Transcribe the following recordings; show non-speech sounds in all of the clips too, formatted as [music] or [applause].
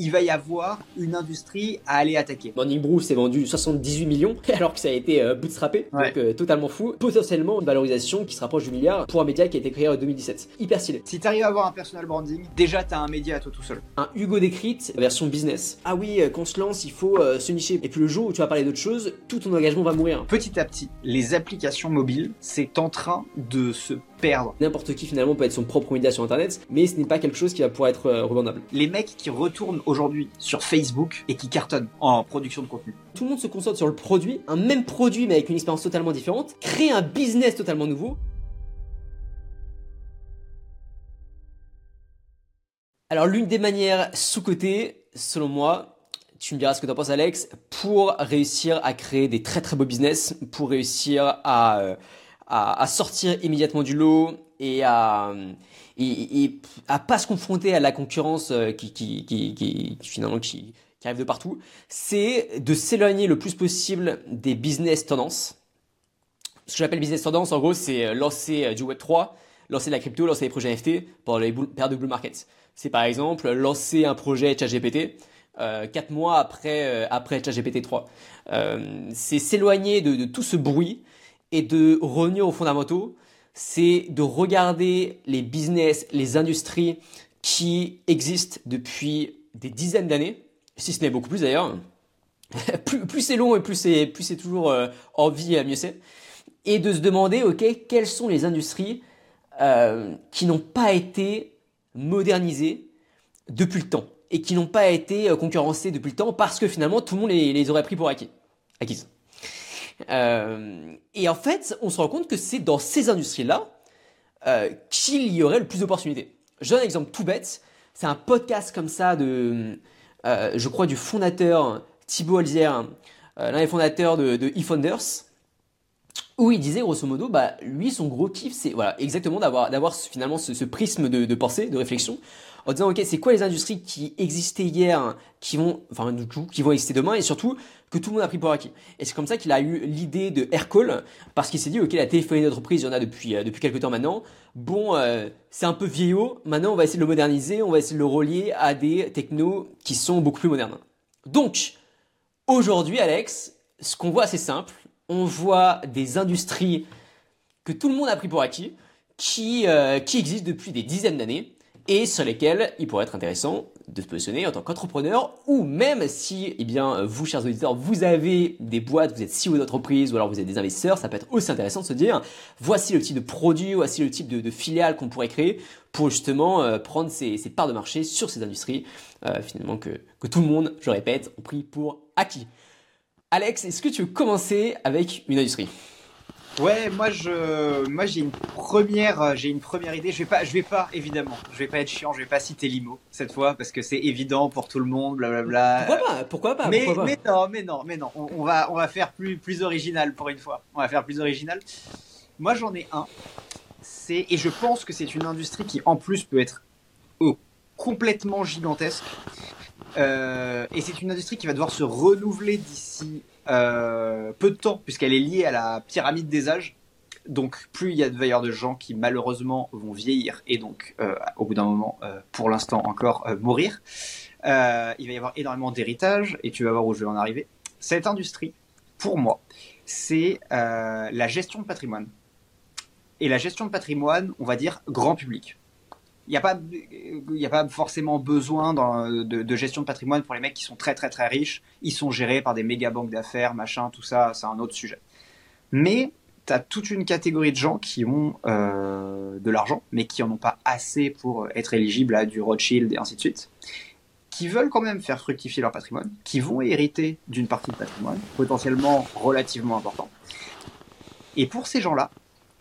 il va y avoir une industrie à aller attaquer. Morning Brew s'est vendu 78 millions [laughs] alors que ça a été euh, bootstrappé, donc euh, totalement fou. Potentiellement une valorisation qui se rapproche du milliard pour un média qui a été créé en 2017. Hyper stylé. Si t'arrives à avoir un personal branding, déjà t'as un média à toi tout seul. Un Hugo décrite version business. Ah oui, quand on se lance, il faut se nicher. Et puis le jour où tu vas parler d'autre chose, tout ton engagement va mourir. Petit à petit, les applications mobiles, c'est en train de se perdre. N'importe qui finalement peut être son propre média sur internet, mais ce n'est pas quelque chose qui va pouvoir être revendable. Les mecs qui retournent aujourd'hui sur Facebook et qui cartonnent en production de contenu. Tout le monde se concentre sur le produit, un même produit mais avec une expérience totalement différente, créer un business totalement nouveau. Alors l'une des manières sous-cotées, selon moi, tu me diras ce que tu en penses Alex, pour réussir à créer des très très beaux business, pour réussir à, euh, à, sortir immédiatement du lot et à, et, à pas se confronter à la concurrence euh, qui, qui, qui, finalement qui, arrive de partout, c'est de s'éloigner le plus possible des business tendances. Ce que j'appelle business tendance, en gros, c'est euh, lancer du Web 3, lancer de la crypto, lancer des projets NFT pour les périodes de blue market. C'est par exemple lancer un projet ChatGPT euh, 4 mois après, euh, après ChatGPT 3. Euh, c'est s'éloigner de, tout ce bruit et de revenir aux fondamentaux. C'est de regarder les business, les industries qui existent depuis des dizaines d'années, si ce n'est beaucoup plus d'ailleurs. [laughs] plus, c'est long et plus c'est, plus c'est toujours euh, en vie, mieux c'est. Et de se demander, ok, quelles sont les industries euh, qui n'ont pas été modernisées depuis le temps et qui n'ont pas été euh, concurrencés depuis le temps parce que finalement tout le monde les, les aurait pris pour acquis, acquises. Euh, et en fait, on se rend compte que c'est dans ces industries-là euh, qu'il y aurait le plus d'opportunités. Je donne un exemple tout bête. C'est un podcast comme ça de, euh, je crois, du fondateur Thibaut Alzière, l'un des fondateurs de, de eFounders, où il disait grosso modo, bah lui son gros kiff, c'est voilà exactement d'avoir d'avoir finalement ce, prisme de pensée, de réflexion, en disant ok c'est quoi les industries qui existaient hier, qui vont, enfin du coup, qui vont exister demain et surtout que tout le monde a pris pour acquis. Et c'est comme ça qu'il a eu l'idée de Aircall parce qu'il s'est dit ok la téléphonie d'entreprise il y en a depuis euh, depuis quelques temps maintenant. Bon euh, c'est un peu vieillot, maintenant on va essayer de le moderniser, on va essayer de le relier à des technos qui sont beaucoup plus modernes. Donc aujourd'hui Alex, ce qu'on voit c'est simple, on voit des industries que tout le monde a pris pour acquis, qui, euh, qui existent depuis des dizaines d'années et sur lesquels il pourrait être intéressant de se positionner en tant qu'entrepreneur ou même si, eh bien, vous, chers auditeurs, vous avez des boîtes, vous êtes CEO d'entreprise ou alors vous êtes des investisseurs, ça peut être aussi intéressant de se dire, voici le type de produit, voici le type de, filiale qu'on pourrait créer pour justement euh, prendre ces, parts de marché sur ces industries, euh, finalement que, que tout le monde, je répète, ont pris pour acquis. Alex, est-ce que tu veux commencer avec une industrie? Ouais, moi je, moi j'ai une première, euh, j'ai une première idée. Je vais pas, je vais pas évidemment, je vais pas être chiant, je vais pas citer Limo cette fois parce que c'est évident pour tout le monde, blablabla. Pourquoi pas Pourquoi pas Mais, pourquoi pas mais non, mais non, mais non. On, on, va, on va faire plus, plus original pour une fois. On va faire plus original. Moi j'en ai un. C'est et je pense que c'est une industrie qui en plus peut être oh, complètement gigantesque. Euh, et c'est une industrie qui va devoir se renouveler d'ici euh, peu de temps, puisqu'elle est liée à la pyramide des âges. Donc, plus il y a de veilleurs de gens qui malheureusement vont vieillir et donc, euh, au bout d'un moment, euh, pour l'instant encore, mourir, il va y avoir énormément d'héritage et tu vas voir où je vais en arriver. Cette industrie, pour moi, c'est la gestion de patrimoine. Et la gestion de patrimoine, on va dire grand public n'y a pas il a pas forcément besoin de, gestion de patrimoine pour les mecs qui sont très très très riches. Ils sont gérés par des méga banques d'affaires machin tout ça c'est un autre sujet. Mais tu as toute une catégorie de gens qui ont euh, de l'argent mais qui en ont pas assez pour être éligibles à du Rothschild et ainsi de suite qui veulent quand même faire fructifier leur patrimoine qui vont hériter d'une partie de patrimoine potentiellement relativement important. Et pour ces gens là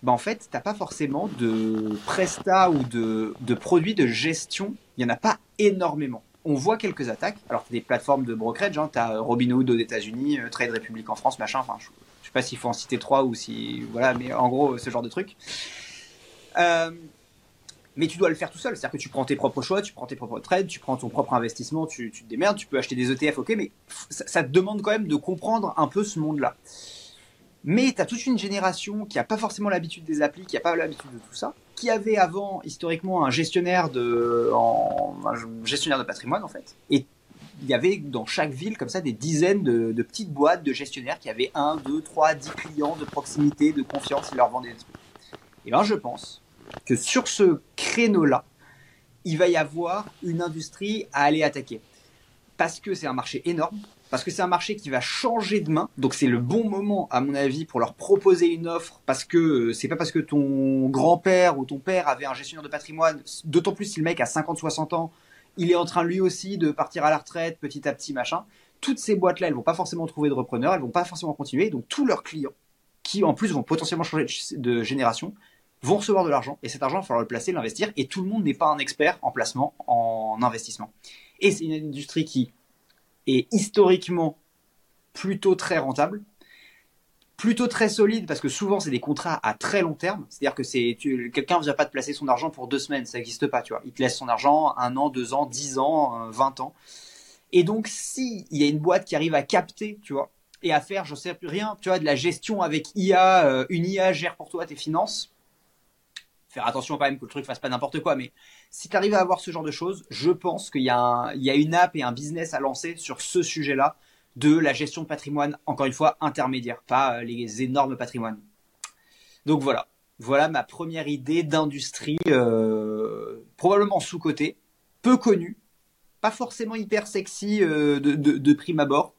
bah en fait, t'as pas forcément de presta ou de, produits de gestion. Il y en a pas énormément. On voit quelques attaques. Alors, t'as des plateformes de brokerage. Hein, t'as Robinhood aux États-Unis, euh, Trade Republic en France, machin. Enfin, je, je sais pas s'il faut en citer trois ou si voilà, mais en gros, ce genre de truc. Euh, mais tu dois le faire tout seul. C'est-à-dire que tu prends tes propres choix, tu prends tes propres trades, tu prends ton propre investissement, tu, te démerdes, tu peux acheter des ETF, ok, mais ça, te demande quand même de comprendre un peu ce monde-là. Mais tu as toute une génération qui n'a pas forcément l'habitude des applis, qui n'a pas l'habitude de tout ça, qui avait avant historiquement un gestionnaire de, gestionnaire de patrimoine en fait. Et il y avait dans chaque ville comme ça des dizaines de, petites boîtes de gestionnaires qui avaient 1, 2, 3, 10 clients de proximité, de confiance, ils leur vendaient des trucs. Et ben je pense que sur ce créneau-là, il va y avoir une industrie à aller attaquer. Parce que c'est un marché énorme, parce que c'est un marché qui va changer de main. Donc c'est le bon moment, à mon avis, pour leur proposer une offre, parce que euh, c'est pas parce que ton grand-père ou ton père avait un gestionnaire de patrimoine, d'autant plus si le mec a 50-60 ans, il est en train lui aussi de partir à la retraite petit à petit, machin. Toutes ces boîtes-là, elles vont pas forcément trouver de repreneurs, elles vont pas forcément continuer. Donc tous leurs clients, qui en plus vont potentiellement changer de génération, vont recevoir de l'argent. Et cet argent, il va falloir le placer, l'investir. Et tout le monde n'est pas un expert en placement, en investissement. Et c'est une industrie qui historiquement plutôt très rentable, plutôt très solide parce que souvent c'est des contrats à très long terme. C'est-à-dire que c'est quelqu'un ne vient pas te placer son argent pour deux semaines, ça n'existe pas, tu vois. Il te laisse son argent un an, deux ans, dix ans, euh, vingt ans. Et donc si il y a une boîte qui arrive à capter, tu vois, et à faire, je sais plus rien, tu vois, de la gestion avec IA, euh, une IA gère pour toi tes finances. Faire attention quand même que le truc fasse pas n'importe quoi, mais si tu arrives à avoir ce genre de choses, je pense qu'il y, a une app et un business à lancer sur ce sujet-là de la gestion de patrimoine, encore une fois, intermédiaire, pas euh, les énormes patrimoines. Donc voilà, voilà ma première idée d'industrie, euh, probablement sous-cotée, peu connue, pas forcément hyper sexy euh, de, de, prime abord,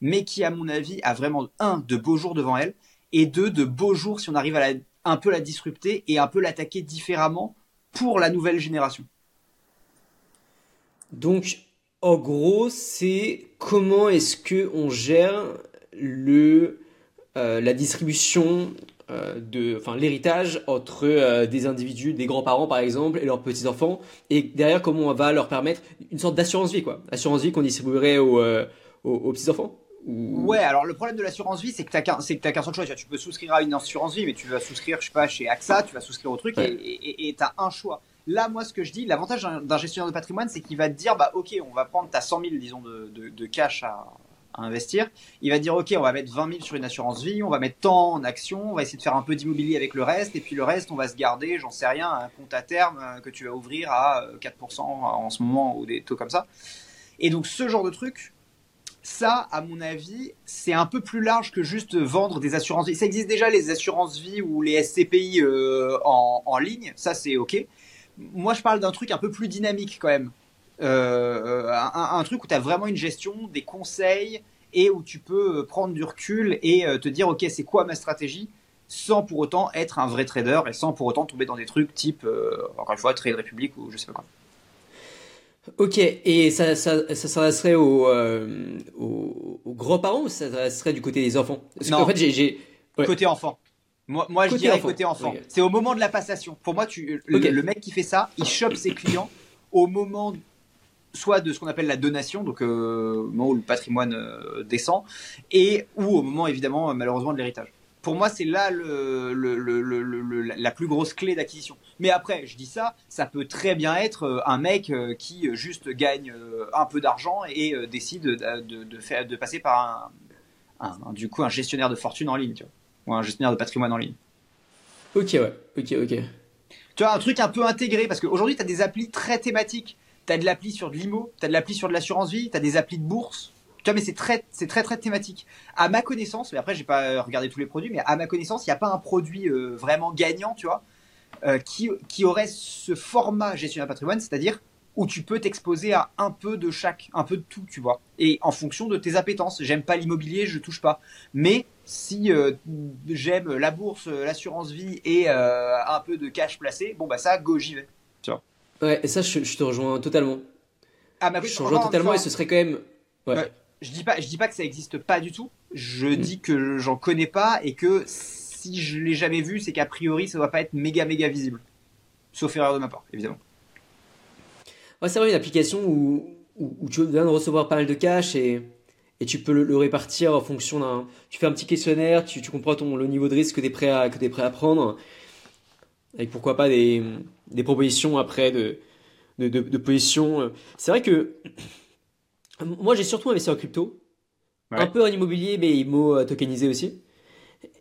mais qui, à mon avis, a vraiment, un, de beaux jours devant elle, et deux, de beaux jours si on arrive à un peu la disrupter et un peu l'attaquer différemment pour la nouvelle génération. Donc, en gros, c'est comment est-ce que on gère le, euh, la distribution euh, de, enfin, l'héritage entre euh, des individus, des grands-parents par exemple, et leurs petits-enfants, et derrière comment on va leur permettre une sorte d'assurance vie, quoi. Assurance vie qu'on distribuerait aux, aux petits-enfants. Ouais, alors le problème de l'assurance vie, c'est que tu n'as qu'un seul choix. Tu peux souscrire à une assurance vie, mais tu vas souscrire, je sais pas, chez AXA, tu vas souscrire au truc et tu as un choix. Là, moi, ce que je dis, l'avantage d'un gestionnaire de patrimoine, c'est qu'il va te dire, bah, ok, on va prendre ta 100 000, disons, de, de, cash à, à, investir. Il va dire, ok, on va mettre 20 000 sur une assurance vie, on va mettre tant en action, on va essayer de faire un peu d'immobilier avec le reste, et puis le reste, on va se garder, j'en sais rien, un compte à terme euh, que tu vas ouvrir à 4% euh, en ce moment ou des taux comme ça. Et donc, ce genre de truc, ça, à mon avis, c'est un peu plus large que juste vendre des assurances vie. Ça existe déjà les assurances vie ou les SCPI euh, en, ligne, ça c'est ok. Moi, je parle d'un truc un peu plus dynamique quand même. Euh, un, truc où tu as vraiment une gestion, des conseils et où tu peux prendre du recul et euh, te dire ok c'est quoi ma stratégie sans pour autant être un vrai trader et sans pour autant tomber dans des trucs type encore une fois Trade Republic ou je sais pas quoi. Ok, et ça, ça, ça s'adresserait aux, euh, aux, grands-parents ou ça s'adresserait du côté des enfants? Parce non. fait, j'ai. Côté enfant. Moi, moi je dirais côté enfant. C'est au moment de la passation. Pour moi, tu, le, mec qui fait ça, il chope ses clients au moment soit de ce qu'on appelle la donation, donc euh, au moment où le patrimoine euh, descend, et ou au moment évidemment malheureusement de l'héritage pour moi, c'est là le, la plus grosse clé d'acquisition. Mais après, je dis ça, ça peut très bien être euh, un mec euh, qui euh, juste gagne un peu d'argent et décide de, faire, de passer par un, du coup, un gestionnaire de fortune en ligne, tu vois, ou un gestionnaire de patrimoine en ligne. Ok, ouais, ok, ok. Tu vois, un truc un peu intégré, parce qu'aujourd'hui, tu as des applis très thématiques. Tu as de l'appli sur de l'IMO, tu as de l'appli sur de l'assurance vie, tu as des applis de bourse, tu vois, mais c'est très, c'est très, très thématique. À ma connaissance, mais après, j'ai pas regardé tous les produits, mais à ma connaissance, il n'y a pas un produit euh, vraiment gagnant, tu vois, euh, qui, qui aurait ce format gestion de patrimoine, c'est-à-dire où tu peux t'exposer à un peu de chaque, un peu de tout, tu vois. Et en fonction de tes appétences. J'aime pas l'immobilier, je touche pas. Mais si euh, j'aime la bourse, l'assurance vie et un peu de cash placé, bon bah ça, go, j'y vais. Tu vois. Ouais, et ça, je, te rejoins totalement. Ah, mais je te rejoins totalement et ce serait quand même. Ouais je dis pas, je dis pas que ça existe pas du tout. Je mm. dis que j'en connais pas et que si je l'ai jamais vu, c'est qu'a priori ça doit pas être méga méga visible. Sauf erreur de ma part, évidemment. Ouais, c'est vrai une application où, où, tu viens de recevoir pas mal de cash et, et tu peux le, répartir en fonction d'un. Tu fais un petit questionnaire, tu, tu comprends ton, le niveau de risque que tu es, prêt à, que es prêt à prendre. Avec pourquoi pas des, des propositions après de, de, de, de positions. C'est vrai que moi, j'ai surtout investi en crypto. Un peu en immobilier, mais IMO euh, tokenisé aussi.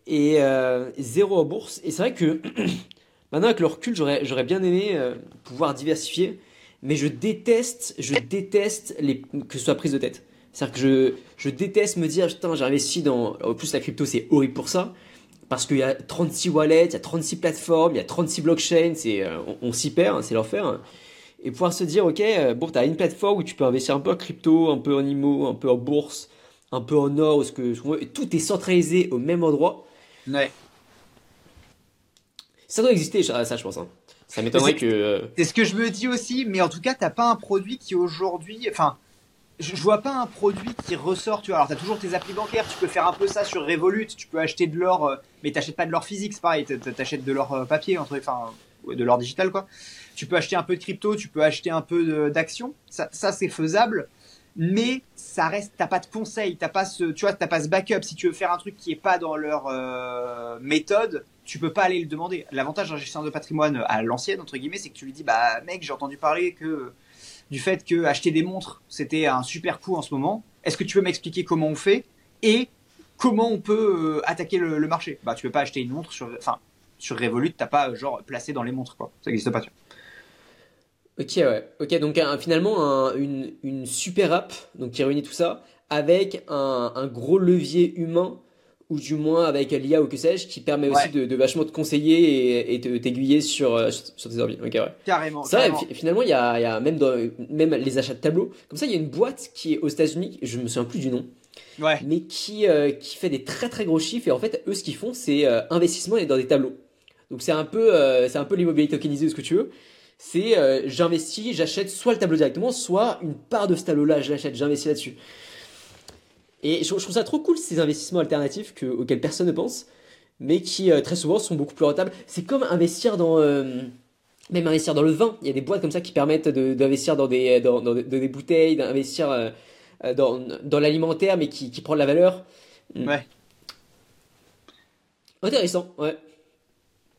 Et euh, zéro en bourse. Et c'est vrai que [clears throat] maintenant, avec le recul, j'aurais, bien aimé euh, pouvoir diversifier. mais je déteste, je déteste les, que ce soit prise de tête. C'est-à-dire que je, je déteste me dire, putain, j'ai investi dans. En plus, la crypto, c'est horrible pour ça. Parce qu'il y a 36 wallets, il y a 36 plateformes, il y a 36 blockchains, euh, on, s'y perd, hein, c'est l'enfer. Et pouvoir se dire, ok, euh, bon, tu as une plateforme où tu peux investir un peu en crypto, un peu en IMO, un peu en bourse, un peu en or, ce que, tout est centralisé au même endroit. Ouais. Ça doit exister, ça, je pense. Hein. Ça m'étonnerait que. Euh, c'est ce que je me dis aussi, mais en tout cas, t'as pas un produit qui aujourd'hui. Enfin, je, vois pas un produit qui ressort. Tu vois, alors t'as toujours tes applis bancaires, tu peux faire un peu ça sur Revolut, tu peux acheter de l'or, euh, mais t'achètes pas de l'or physique, c'est pareil, t'achètes de l'or euh, papier, entre, enfin, de l'or digital, quoi. Tu peux acheter un peu de crypto, tu peux acheter un peu d'actions. Ça, c'est faisable mais ça reste t'as pas de conseil t'as pas ce tu vois t'as pas ce backup. Si tu veux faire un truc qui est pas dans leur euh, méthode tu peux pas aller le demander. L'avantage d'un gestionnaire de patrimoine à l'ancienne entre guillemets c'est que tu lui dis bah mec j'ai entendu parler que du fait que acheter des montres c'était un super coup en ce moment. Est-ce que tu peux m'expliquer comment on fait et comment on peut euh, attaquer le, marché? Bah tu peux pas acheter une montre sur enfin sur Revolut t'as pas genre placé dans les montres quoi. Ça n'existe pas. Ok, ouais. Ok, donc finalement, une, une, super app donc, qui réunit tout ça avec un, un gros levier humain ou du moins avec l'IA ou que sais-je, qui permet aussi de, de, vachement te conseiller et, de t'aiguiller sur, euh, sur, tes orbites. Ok, ouais. Carrément. Ça, finalement, il y a, y a, même dans même les achats de tableaux. Comme ça, il y a une boîte qui est aux États-Unis, je me souviens plus du nom. Ouais. Mais qui, euh, qui fait des très très gros chiffres et en fait, eux, ce qu'ils font, c'est euh, investissement et dans des tableaux. Donc c'est un peu, c'est un peu l'immobilier tokenisé ou ce que tu veux c'est euh, j'investis, j'achète soit le tableau directement, soit une part de ce tableau-là, je l'achète, j'investis là-dessus. Et je, trouve ça trop cool ces investissements alternatifs que, auxquels personne ne pense, mais qui euh, très souvent sont beaucoup plus rentables. C'est comme investir dans euh, même investir dans le vin. Il y a des boîtes comme ça qui permettent d'investir dans des dans, des bouteilles, d'investir dans, dans l'alimentaire, mais qui, qui prend de la valeur. Hmm. Ouais. Intéressant, ouais.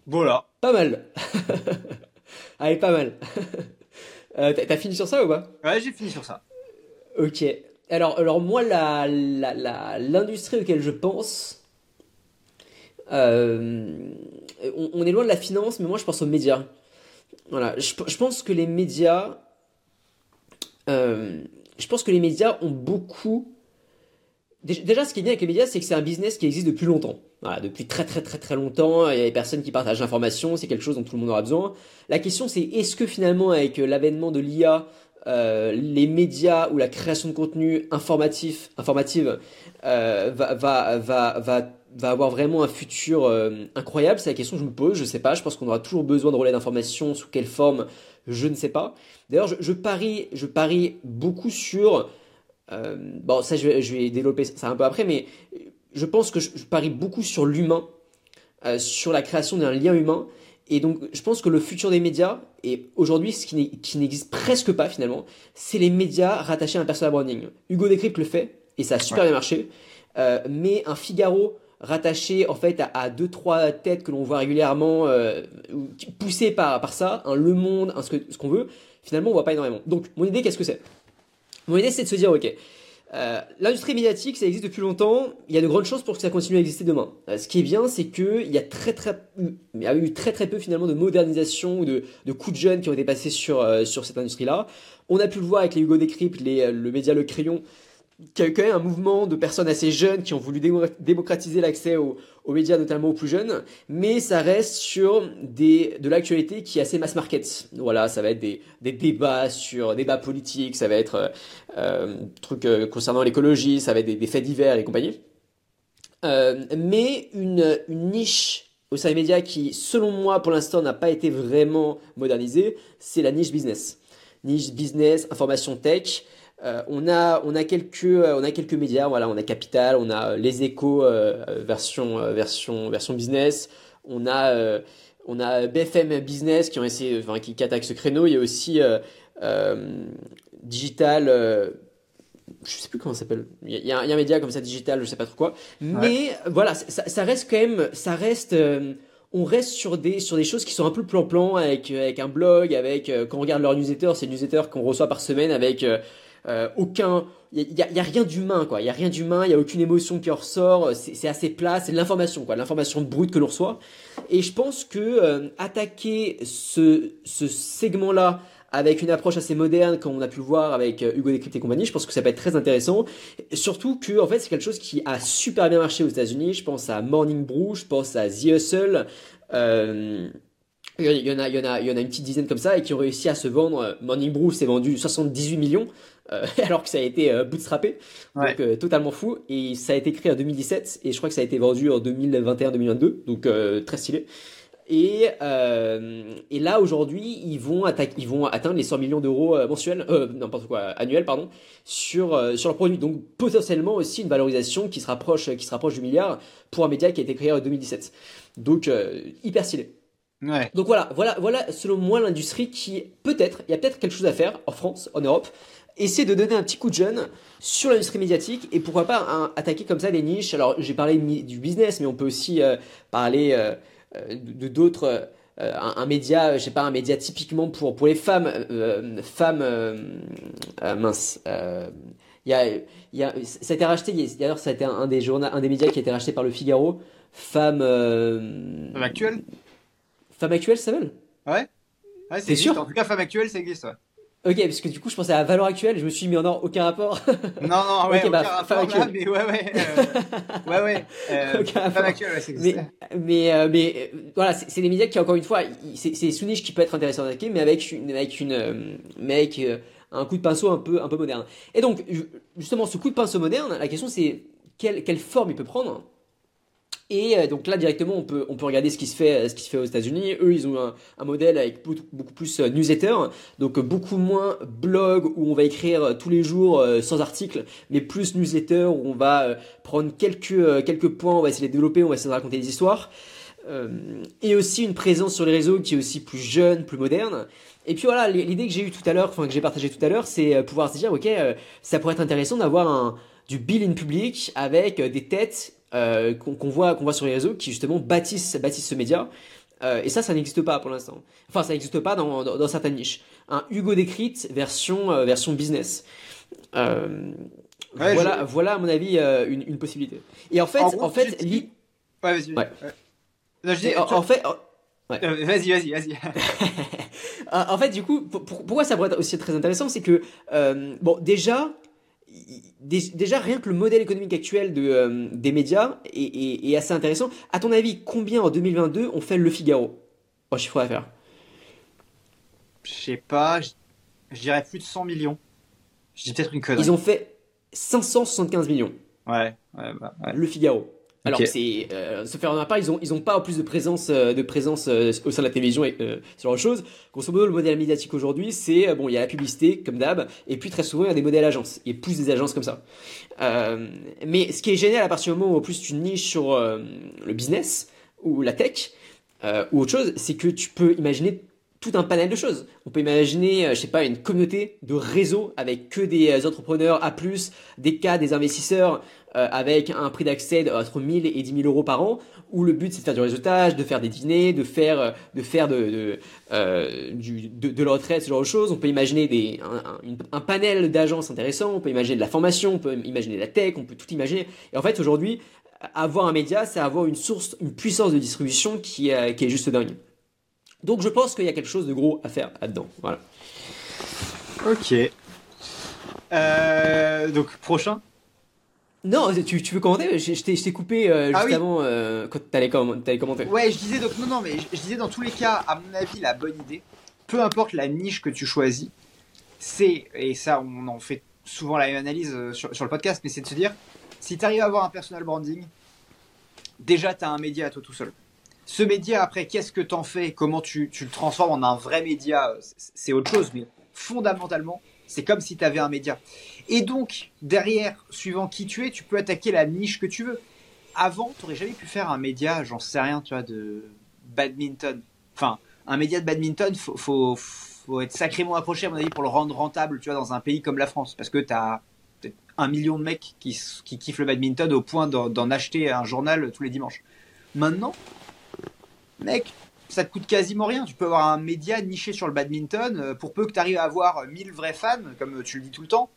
Voilà. Pas mal. [laughs] Allez, pas mal. [laughs] euh, T'as fini sur ça ou pas? Ouais, j'ai fini sur ça. Ok. Alors, alors moi, l'industrie la, auquel je pense, euh, on, est loin de la finance, mais moi, je pense aux médias. Voilà, je, je pense que les médias, euh, je pense que les médias ont beaucoup Déjà, ce qui est bien avec les médias, c'est que c'est un business qui existe depuis longtemps. Depuis très très très très longtemps, il y a des personnes qui partagent l'information, c'est quelque chose dont tout le monde aura besoin. La question, c'est est-ce que finalement, avec l'avènement de l'IA, euh, les médias ou la création de contenu informatif, informative euh, va, va, va, va, va avoir vraiment un futur euh, incroyable? C'est la question que je me pose. Je sais pas. Je pense qu'on aura toujours besoin de relais d'information. Sous quelle forme Je ne sais pas. D'ailleurs, je, je, parie, je parie beaucoup sur euh, bon, ça, je vais, développer ça un peu après, mais je pense que je, parie beaucoup sur l'humain, euh, sur la création d'un lien humain. Et donc, je pense que le futur des médias, et aujourd'hui, ce qui n'existe presque pas finalement, c'est les médias rattachés à un personal branding. Hugo Décrypte le fait, et ça a super bien marché. Euh, mais un Figaro rattaché en fait à, deux trois têtes que l'on voit régulièrement poussées par par ça un Le Monde un ce ce qu'on veut finalement on voit pas énormément donc mon idée qu'est-ce que c'est? Mon idée, c'est de se dire, ok, euh, l'industrie médiatique, ça existe depuis longtemps. Il y a de grandes chances pour que ça continue à exister demain. Euh, ce qui est bien, c'est qu'il y a très très, il y a eu très très peu finalement de modernisation ou de, coups de jeunes qui ont été passés sur euh, sur cette industrie-là. On a pu le voir avec les Hugo Décrypte, le média Le Crayon, qu'il y a eu quand même un mouvement de personnes assez jeunes qui ont voulu démocratiser l'accès aux, médias, notamment aux plus jeunes, mais ça reste sur des, de l'actualité qui est assez mass market. Voilà, ça va être des, des débats sur débats politiques, ça va être euh, euh trucs euh, concernant l'écologie, ça va être des, faits divers et compagnie. Euh, mais une, une niche au sein des médias qui, selon moi, pour l'instant, n'a pas été vraiment modernisée, c'est la niche business. Niche business, information tech. Euh, on, a, on, a quelques, euh, on a quelques médias, voilà, on a Capital, on a euh, Les Échos version, version, version business, on a, on a BFM Business qui, ont essayé, enfin, qui, attaque ce créneau, il y a aussi Digital, je sais plus comment ça s'appelle, il y, a, un média comme ça, Digital, je sais pas trop quoi, mais voilà, ça, reste quand même, ça reste on reste sur des, sur des choses qui sont un peu plan-plan avec, avec un blog, avec, quand on regarde leur newsletter, c'est une newsletter qu'on reçoit par semaine avec euh, aucun, il y, a rien d'humain quoi. Il y a rien d'humain, y a aucune émotion qui ressort. C'est assez plat, c'est de l'information quoi, l'information brute que l'on reçoit. Et je pense que euh, attaquer ce, ce segment-là avec une approche assez moderne, comme on a pu le voir avec euh, Hugo Décrypte et compagnie. Je pense que ça peut être très intéressant. surtout que, en fait, c'est quelque chose qui a super bien marché aux États-Unis. Je pense à Morning Brew, je pense à The Hustle. Euh, en il, y en a, il y en a une petite dizaine comme ça et qui ont réussi à se vendre. Morning Brew s'est vendu 78 millions euh, [laughs] alors que ça a été euh, bootstrappé, donc euh, totalement fou. Et ça a été créé en 2017 et je crois que ça a été vendu en 2021-2022, donc très stylé. Et, et là aujourd'hui, ils vont ils vont atteindre les 100 millions d'euros mensuels, n'importe quoi, annuels pardon, sur sur leur produit. Donc potentiellement aussi une valorisation qui se rapproche qui se rapproche du milliard pour un média qui a été créé en 2017. Donc hyper stylé. Ouais. Donc voilà, voilà, voilà, selon moi, l'industrie qui peut-être, il y a peut-être quelque chose à faire en France, en Europe, essayer de donner un petit coup de jeune sur l'industrie médiatique et pourquoi pas attaquer comme ça des niches. Alors j'ai parlé du business, mais on peut aussi euh, parler euh, euh, de d'autres. Un, média, je sais pas, un média typiquement pour, pour les femmes, femmes, mince, il y a, y a, ça a été racheté, d'ailleurs ça a été un, des journaux, un des médias qui a été racheté par le Figaro, Femme... Femme actuelle? Femme actuelle, ça s'appelle? Ouais, ouais c'est sûr? En tout cas, Femme actuelle, ça existe, ouais. Ok, parce que du coup, je pensais à valeur actuelle, je me suis mis en or, aucun rapport. non, non, ouais, [laughs] aucun bah, rapport là, mais ouais, ouais, euh, ouais, ouais, euh, [laughs] actuelle, ouais, c'est Mais, mais, euh, mais euh, voilà, c'est des médias qui, encore une fois, c'est sous niche qui peut être intéressant à attaquer, mais avec une, avec une, euh, mais avec un coup de pinceau un peu, un peu moderne. Et donc, justement, ce coup de pinceau moderne, la question c'est quelle, quelle forme il peut prendre et euh, donc là directement on peut on peut regarder ce qui se fait euh, ce qui se fait aux États-Unis. Eux ils ont un, un modèle avec beaucoup, plus euh, newsletter, donc beaucoup moins blog où on va écrire tous les jours sans article, mais plus newsletter où on va prendre quelques quelques points, on va essayer de les développer, on va essayer de raconter des histoires. et aussi une présence sur les réseaux qui est aussi plus jeune, plus moderne. Et puis voilà, l'idée que j'ai eue tout à l'heure, enfin que j'ai partagé tout à l'heure, c'est pouvoir se dire, ok, ça pourrait être intéressant d'avoir du bill in public avec des têtes euh, qu'on voit, qu'on voit sur les réseaux qui justement bâtissent, bâtissent ce média. Euh, et ça, ça n'existe pas pour l'instant. Enfin, ça n'existe pas dans, dans, certaines niches. Un Hugo décrite version, euh, version business. voilà, voilà à mon avis une, une, possibilité. Et en fait, en, fait, ouais, vas-y. Ouais. Non, je dis, en, fait. vas-y, vas-y, vas-y. [laughs] [laughs] en fait, du coup, pourquoi ça pourrait être aussi très intéressant, c'est que bon, déjà, déjà rien que le modèle économique actuel de, euh, des médias est, assez intéressant. À ton avis, combien en 2022 on fait le Figaro en chiffre d'affaires? Je sais pas, je, dirais plus de 100 millions. Je dis peut-être une connerie. Ils ont fait 575 millions. Ouais, ouais, bah, ouais. Le Figaro. Alors c'est euh, se faire en part, ils ont ils ont pas plus de présence euh, de présence euh, au sein de la télévision et euh, ce genre de choses. Grosso modo, le modèle médiatique aujourd'hui, c'est bon, il y a la publicité comme d'hab, et puis très souvent il y a des modèles agences. Il y a plus des agences comme ça. mais ce qui est génial à partir du moment où plus tu niches sur le business ou la tech ou autre chose, c'est que tu peux imaginer tout un panel de choses. On peut imaginer, je sais pas, une communauté de réseaux avec que des entrepreneurs à plus, des cas, des investisseurs, euh, avec un prix d'accès entre 1000 et 10 000 euros par an, où le but c'est de faire du réseautage, de faire des dîners, de faire euh, de faire de de, euh, du, de, la retraite, ce genre de choses. On peut imaginer des un, un, panel d'agences intéressants, on peut imaginer de la formation, on peut imaginer de la tech, on peut tout imaginer. Et en fait aujourd'hui, avoir un média, c'est avoir une source, une puissance de distribution qui, est, qui est juste dingue. Donc je pense qu'il y a quelque chose de gros à faire là-dedans. Voilà. Ok. Euh, donc prochain? Non, tu, tu veux commenter? Je t'ai coupé euh, ah juste avant euh, quand t'allais commenter. Ouais, je disais donc non, non, mais je, disais dans tous les cas, à mon avis, la bonne idée, peu importe la niche que tu choisis, c'est et ça, on en fait souvent la même analyse euh, sur, sur le podcast, mais c'est de se dire, si tu arrives à avoir un personal branding, déjà tu as un média à toi tout seul. Ce média, après, qu'est-ce que t'en fais? Comment tu, tu le transformes en un vrai média? C'est autre chose, mais fondamentalement, c'est comme si tu avais un média. Et donc, derrière, suivant qui tu es, tu peux attaquer la niche que tu veux. Avant, tu n'aurais jamais pu faire un média, j'en sais rien, tu vois, de badminton. Enfin, un média de badminton, faut, faut, faut être sacrément approché, à mon avis, pour le rendre rentable, tu vois, dans un pays comme la France. Parce que tu as un million de mecs qui, qui kiffent le badminton au point d'en acheter un journal tous les dimanches. Maintenant, mec, ça te coûte quasiment rien. Tu peux avoir un média niché sur le badminton, euh, pour peu que tu arrives à avoir 1000 vrais fans, comme tu le dis tout le temps,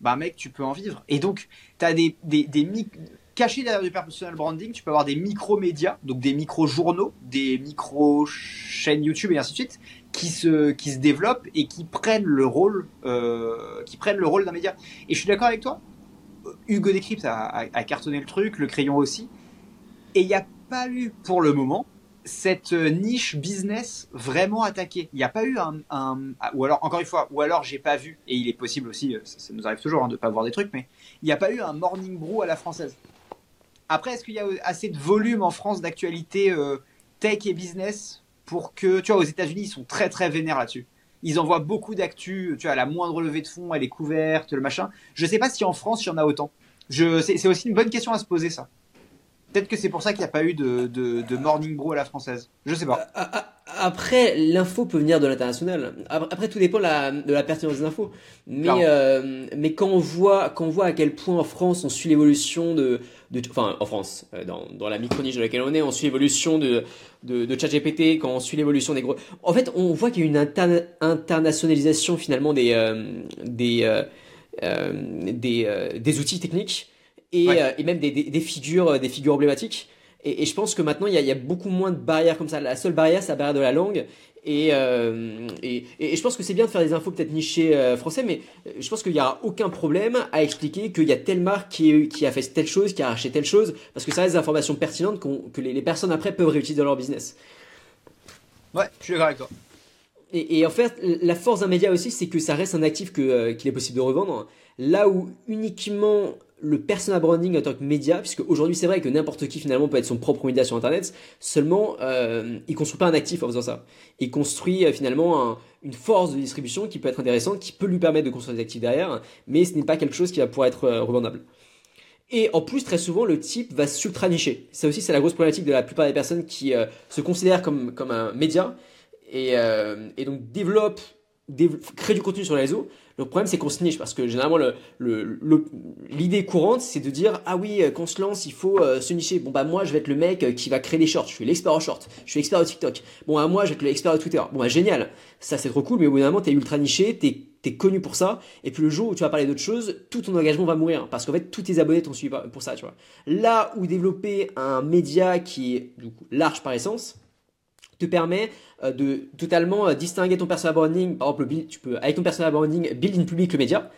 bah mec, tu peux en vivre. Et donc, tu des, des, des cachés derrière du personal branding, tu peux avoir des micro-médias, donc des micro-journaux, des micro-chaînes YouTube et ainsi de suite, qui se, développent et qui prennent le rôle, euh, qui prennent le rôle d'un média. Et je suis d'accord avec toi. Hugo Décrypte a, a, cartonné le truc, le crayon aussi. Et il n'y a pas eu, pour le moment, cette niche business vraiment attaquée. Il n'y a pas eu un, ou alors encore une fois, ou alors j'ai pas vu, et il est possible aussi, ça, nous arrive toujours hein, de pas voir des trucs, mais il n'y a pas eu un morning brew à la française. Après, est-ce qu'il y a assez de volume en France d'actualité euh, tech et business pour que, tu vois, aux États-Unis, ils sont très très vénères là-dessus. Ils envoient beaucoup d'actu, tu vois, la moindre levée de fonds, elle est couverte, le machin. Je sais pas si en France, il y en a autant. C'est aussi une bonne question à se poser, ça. Peut-être que c'est pour ça qu'il n'y a pas eu de, de, Morning Bro à la française. Je sais pas. Après, l'info peut venir de l'international. Après, tout dépend de la, de la pertinence des infos. Mais, euh, mais quand on voit, quand on voit à quel point en France on suit l'évolution de, de, enfin, en France, euh, dans, dans la micro-niche dans laquelle on est, on suit l'évolution de, de, de ChatGPT, quand on suit l'évolution des gros. En fait, on voit qu'il y a une internationalisation finalement des, euh, des, des, des outils techniques et, euh, et même des, des, des, figures, euh, des figures emblématiques. Et, et, je pense que maintenant, il y, a, il y, a, beaucoup moins de barrières comme ça. La seule barrière, c'est la barrière de la langue. Et, euh, et, et, je pense que c'est bien de faire des infos peut-être nichées euh, français, mais je pense qu'il n'y aura aucun problème à expliquer qu'il y a telle marque qui, qui, a fait telle chose, qui a acheté telle chose, parce que ça reste des informations pertinentes que les, les, personnes après peuvent réutiliser dans leur business. Ouais, je suis d'accord avec toi. Et, et, en fait, la force d'un média aussi, c'est que ça reste un actif qu'il est possible de revendre. Là où uniquement le personal branding en tant que média, puisque aujourd'hui c'est vrai que n'importe qui finalement peut être son propre média sur Internet, seulement euh, il construit pas un actif en faisant ça. Il construit euh, finalement une force de distribution qui peut être intéressante, qui peut lui permettre de construire des actifs derrière, mais ce n'est pas quelque chose qui va pouvoir être euh, revendable. Et en plus, très souvent, le type va s'ultra-nicher. Ça aussi, c'est la grosse problématique de la plupart des personnes qui euh, se considèrent comme, comme un média et, et donc développent, créent du contenu sur les réseaux, le problème, c'est qu'on se niche parce que généralement, l'idée courante, c'est de dire ah oui, quand on se lance, il faut euh, se nicher. Bon bah moi, je vais être le mec euh, qui va créer des shorts. Je suis l'expert en shorts. Je suis expert au TikTok. Bon bah moi, je vais être l'expert de Twitter. Bon bah génial. Ça c'est trop cool, mais au bout d'un moment, t'es ultra niché, t'es es connu pour ça, et puis le jour où tu vas parler d'autre chose, tout ton engagement va mourir, parce qu'en fait, tous tes abonnés t'ont suivi pour ça, tu vois. Là où développer un média qui est du coup large par essence, te permet euh, de totalement euh, distinguer ton personal branding. Par exemple, tu peux, avec ton personal branding, build in public le média.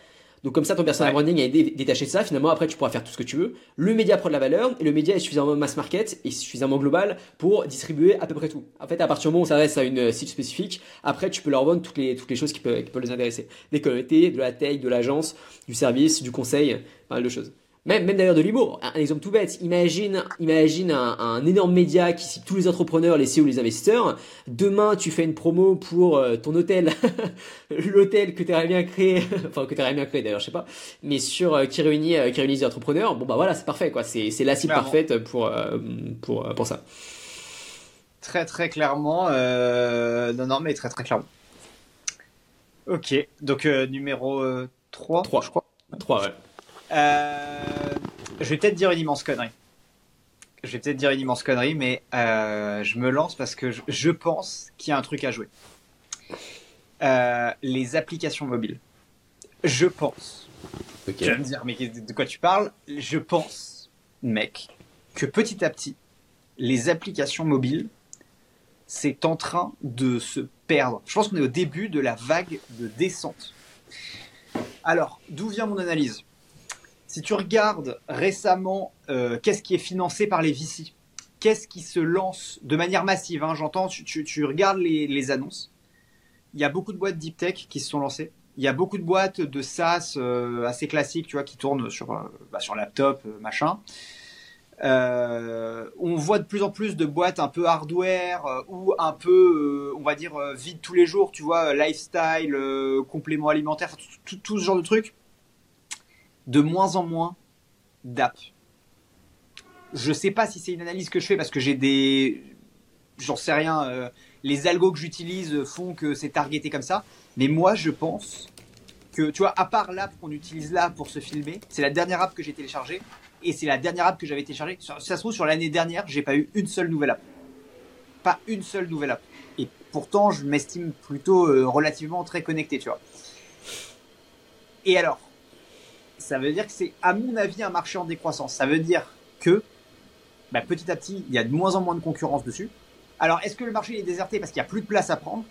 Donc comme ça, ton personal branding est détaché de ça. Finalement, après, tu pourras faire tout ce que tu veux. Le média prend de la valeur et le média est suffisamment mass market et suffisamment global pour distribuer à peu près tout. En fait, à partir du moment où ça reste à une cible spécifique, après, tu peux leur vendre toutes les, toutes les choses qui peuvent, qui peuvent les intéresser. Des communautés, de la tech, de l'agence, du service, du conseil, pas mal de choses. Même, même d'ailleurs de l'humour. Un, exemple tout bête. Imagine, imagine un, un, énorme média qui cite tous les entrepreneurs, les CEO, les investisseurs. Demain, tu fais une promo pour euh, ton hôtel, [laughs] l'hôtel que tu aurais bien créé, [laughs] enfin que tu aurais bien créé d'ailleurs, je sais pas, mais sur euh, qui réunit, euh, qui réunit les entrepreneurs. Bon bah voilà, c'est parfait quoi. C'est, c'est la cible parfaite pour, pour, pour ça. Très très clairement. non non mais très très clairement. Ok, donc numéro 3, 3 je crois. 3 ouais. Euh, je vais peut-être dire une immense connerie. Je vais peut-être dire une immense connerie, mais euh, je me lance parce que je, pense qu'il y a un truc à jouer. Euh, les applications mobiles. Je pense. Tu vas me dire, mais de quoi tu parles? Je pense, mec, que petit à petit, les applications mobiles, c'est en train de se perdre. Je pense qu'on est au début de la vague de descente. Alors, d'où vient mon analyse? Si tu regardes récemment euh, qu'est-ce qui est financé par les VC, qu'est-ce qui se lance de manière massive, hein, j'entends, tu, regardes les, annonces, il y a beaucoup de boîtes deep tech qui se sont lancées. Il y a beaucoup de boîtes de SaaS euh, assez classiques, tu vois, qui tournent sur, euh, bah, laptop, machin. on voit de plus en plus de boîtes un peu hardware ou un peu, on va dire, vide tous les jours, tu vois, lifestyle, complément alimentaire, tout, ce genre de trucs de moins en moins d'apps. Je sais pas si c'est une analyse que je fais parce que j'ai des. J'en sais rien. Euh, les algos que j'utilise font que c'est targeté comme ça. Mais moi, je pense que, tu vois, à part l'app qu'on utilise là pour se filmer, c'est la dernière app que j'ai téléchargée. Et c'est la dernière app que j'avais téléchargée. Ça se trouve, sur l'année dernière, j'ai pas eu une seule nouvelle app. Pas une seule nouvelle app. Et pourtant, je m'estime plutôt euh, relativement très connecté, tu vois. Et alors, ça veut dire que c'est, à mon avis, un marché en décroissance. Ça veut dire que bah, petit à petit, il y a de moins en moins de concurrence dessus. Alors, est-ce que le marché est déserté parce qu'il n'y a plus de place à prendre?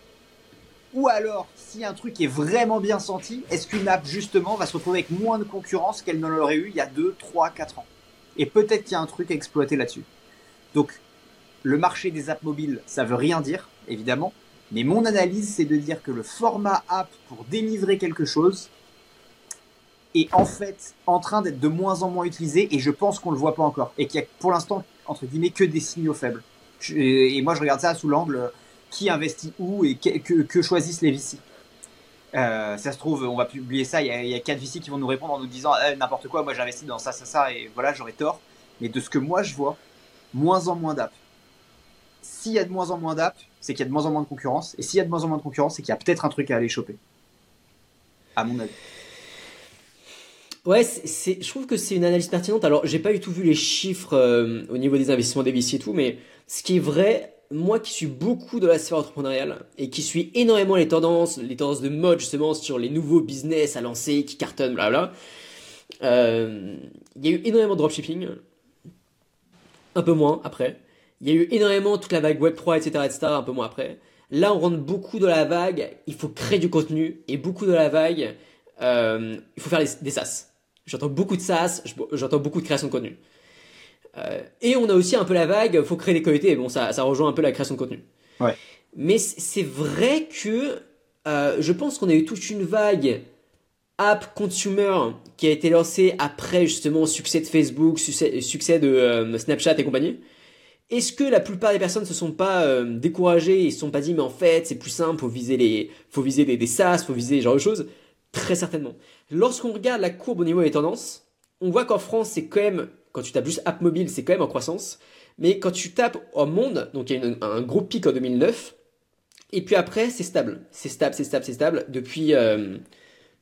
Ou alors, si un truc est vraiment bien senti, est-ce qu'une app, justement, va se retrouver avec moins de concurrence qu'elle ne l'aurait eu il y a 2, 3, 4 ans? Et peut-être qu'il y a un truc à exploiter là-dessus. Donc, le marché des apps mobiles, ça veut rien dire, évidemment. Mais mon analyse, c'est de dire que le format app pour délivrer quelque chose est en fait en train d'être de moins en moins utilisé et je pense qu'on le voit pas encore. Et qu'il y a pour l'instant, entre guillemets, que des signaux faibles. Et moi, je regarde ça sous l'angle qui investit où et que, choisissent les VC. Euh, ça se trouve, on va publier ça. Il y, a, quatre VC qui vont nous répondre en nous disant eh, n'importe quoi. Moi, j'investis dans ça, ça, ça, et voilà, j'aurais tort. Mais de ce que moi je vois, moins en moins d'apps. S'il y a de moins en moins d'apps, c'est qu'il y a de moins en moins de concurrence. Et s'il y a de moins en moins de concurrence, c'est qu'il y a peut-être un truc à aller choper. À mon avis. Ouais, je trouve que c'est une analyse pertinente. Alors, j'ai pas du tout vu les chiffres euh, au niveau des investissements des VC et tout, mais ce qui est vrai, moi qui suis beaucoup de la sphère entrepreneuriale et qui suis énormément les tendances, les tendances de mode justement sur les nouveaux business à lancer qui cartonnent, bla euh, il y a eu énormément de dropshipping, un peu moins après. Il y a eu énormément toute la vague Web3, etc., etc., un peu moins après. Là, on rentre beaucoup dans la vague, il faut créer du contenu, et beaucoup de la vague, euh, il faut faire des, des SaaS. J'entends beaucoup de SaaS, j'entends beaucoup de création de contenu. Euh, et on a aussi un peu la vague, faut créer des communautés. Bon, ça, ça rejoint un peu la création de contenu. Ouais. Mais c'est vrai que euh, je pense qu'on a eu toute une vague app consumer qui a été lancée après justement succès de Facebook, succès, de euh, Snapchat et compagnie. Est-ce que la plupart des personnes se sont pas découragées et se sont pas dit mais en fait c'est plus simple, faut viser les, faut viser des, des SaaS, faut viser ce genre de choses? Très certainement. Lorsqu'on regarde la courbe au niveau des tendances, on voit qu'en France c'est quand même quand tu tapes juste app mobile, c'est quand même en croissance. Mais quand tu tapes au monde, donc il y a un gros pic en 2009, et puis après, c'est stable. C'est stable, c'est stable, c'est stable. Depuis, euh,